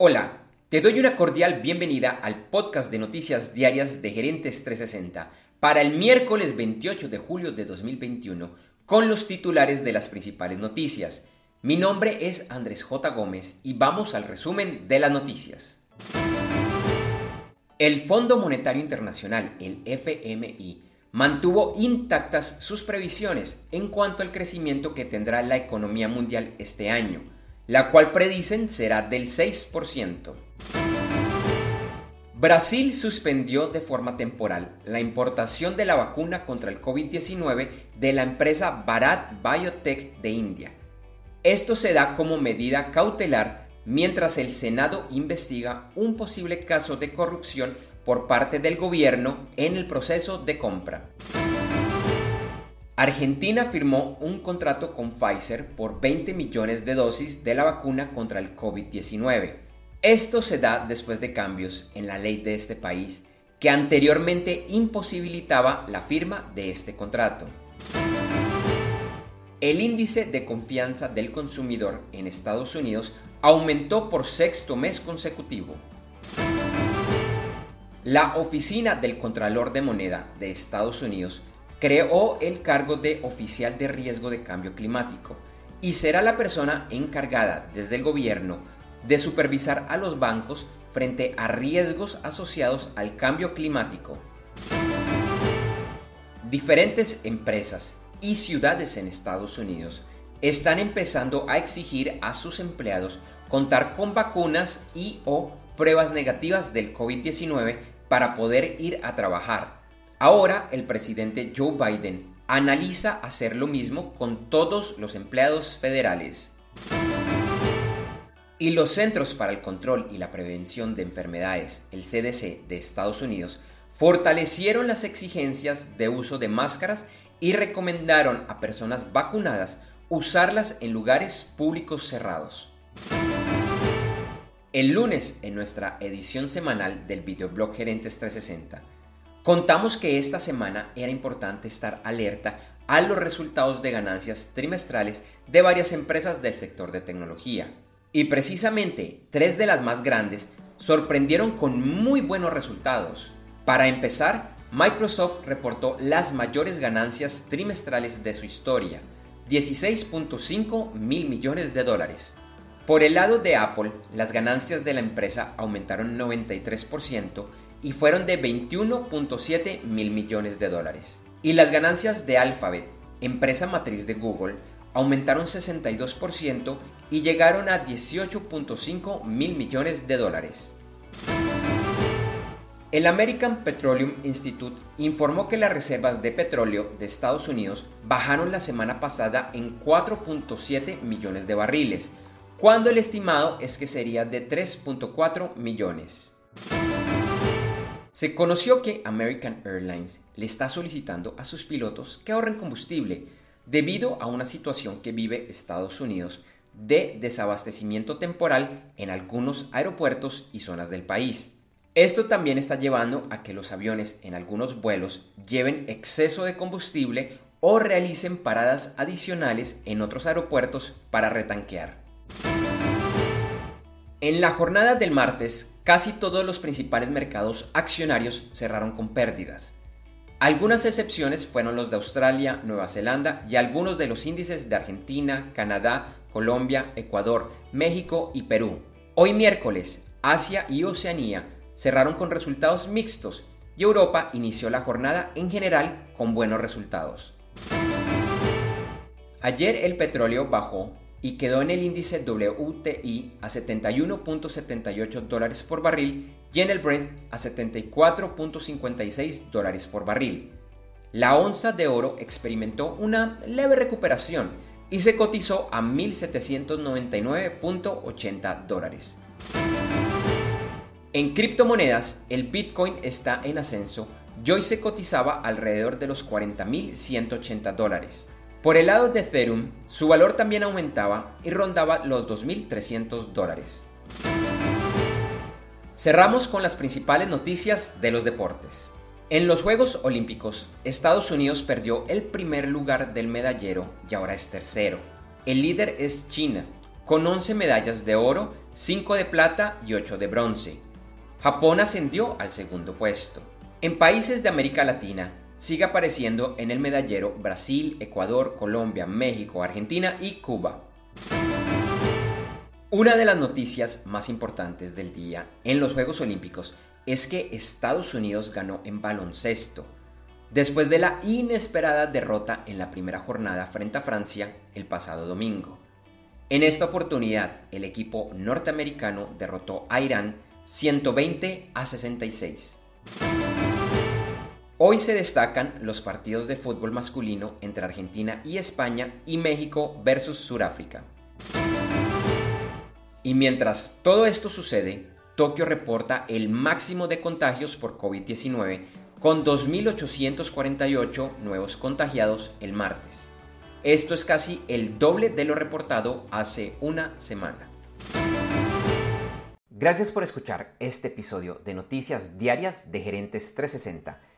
Hola, te doy una cordial bienvenida al podcast de noticias diarias de Gerentes 360 para el miércoles 28 de julio de 2021 con los titulares de las principales noticias. Mi nombre es Andrés J. Gómez y vamos al resumen de las noticias. El Fondo Monetario Internacional, el FMI, mantuvo intactas sus previsiones en cuanto al crecimiento que tendrá la economía mundial este año la cual predicen será del 6%. Brasil suspendió de forma temporal la importación de la vacuna contra el COVID-19 de la empresa Bharat Biotech de India. Esto se da como medida cautelar mientras el Senado investiga un posible caso de corrupción por parte del gobierno en el proceso de compra. Argentina firmó un contrato con Pfizer por 20 millones de dosis de la vacuna contra el COVID-19. Esto se da después de cambios en la ley de este país que anteriormente imposibilitaba la firma de este contrato. El índice de confianza del consumidor en Estados Unidos aumentó por sexto mes consecutivo. La Oficina del Contralor de Moneda de Estados Unidos creó el cargo de oficial de riesgo de cambio climático y será la persona encargada desde el gobierno de supervisar a los bancos frente a riesgos asociados al cambio climático. Diferentes empresas y ciudades en Estados Unidos están empezando a exigir a sus empleados contar con vacunas y o pruebas negativas del COVID-19 para poder ir a trabajar Ahora el presidente Joe Biden analiza hacer lo mismo con todos los empleados federales. Y los Centros para el Control y la Prevención de Enfermedades, el CDC de Estados Unidos, fortalecieron las exigencias de uso de máscaras y recomendaron a personas vacunadas usarlas en lugares públicos cerrados. El lunes, en nuestra edición semanal del videoblog Gerentes 360, Contamos que esta semana era importante estar alerta a los resultados de ganancias trimestrales de varias empresas del sector de tecnología. Y precisamente tres de las más grandes sorprendieron con muy buenos resultados. Para empezar, Microsoft reportó las mayores ganancias trimestrales de su historia, 16.5 mil millones de dólares. Por el lado de Apple, las ganancias de la empresa aumentaron 93% y fueron de 21.7 mil millones de dólares. Y las ganancias de Alphabet, empresa matriz de Google, aumentaron 62% y llegaron a 18.5 mil millones de dólares. El American Petroleum Institute informó que las reservas de petróleo de Estados Unidos bajaron la semana pasada en 4.7 millones de barriles, cuando el estimado es que sería de 3.4 millones. Se conoció que American Airlines le está solicitando a sus pilotos que ahorren combustible debido a una situación que vive Estados Unidos de desabastecimiento temporal en algunos aeropuertos y zonas del país. Esto también está llevando a que los aviones en algunos vuelos lleven exceso de combustible o realicen paradas adicionales en otros aeropuertos para retanquear. En la jornada del martes, casi todos los principales mercados accionarios cerraron con pérdidas. Algunas excepciones fueron los de Australia, Nueva Zelanda y algunos de los índices de Argentina, Canadá, Colombia, Ecuador, México y Perú. Hoy miércoles, Asia y Oceanía cerraron con resultados mixtos y Europa inició la jornada en general con buenos resultados. Ayer el petróleo bajó y quedó en el índice WTI a 71.78 dólares por barril y en el Brent a 74.56 dólares por barril. La onza de oro experimentó una leve recuperación y se cotizó a 1.799.80 dólares. En criptomonedas, el Bitcoin está en ascenso y hoy se cotizaba alrededor de los 40.180 dólares. Por el lado de Ethereum, su valor también aumentaba y rondaba los 2.300 dólares. Cerramos con las principales noticias de los deportes. En los Juegos Olímpicos, Estados Unidos perdió el primer lugar del medallero y ahora es tercero. El líder es China, con 11 medallas de oro, 5 de plata y 8 de bronce. Japón ascendió al segundo puesto. En países de América Latina sigue apareciendo en el medallero Brasil, Ecuador, Colombia, México, Argentina y Cuba. Una de las noticias más importantes del día en los Juegos Olímpicos es que Estados Unidos ganó en baloncesto, después de la inesperada derrota en la primera jornada frente a Francia el pasado domingo. En esta oportunidad, el equipo norteamericano derrotó a Irán 120 a 66. Hoy se destacan los partidos de fútbol masculino entre Argentina y España y México versus Sudáfrica. Y mientras todo esto sucede, Tokio reporta el máximo de contagios por COVID-19 con 2.848 nuevos contagiados el martes. Esto es casi el doble de lo reportado hace una semana. Gracias por escuchar este episodio de Noticias Diarias de Gerentes 360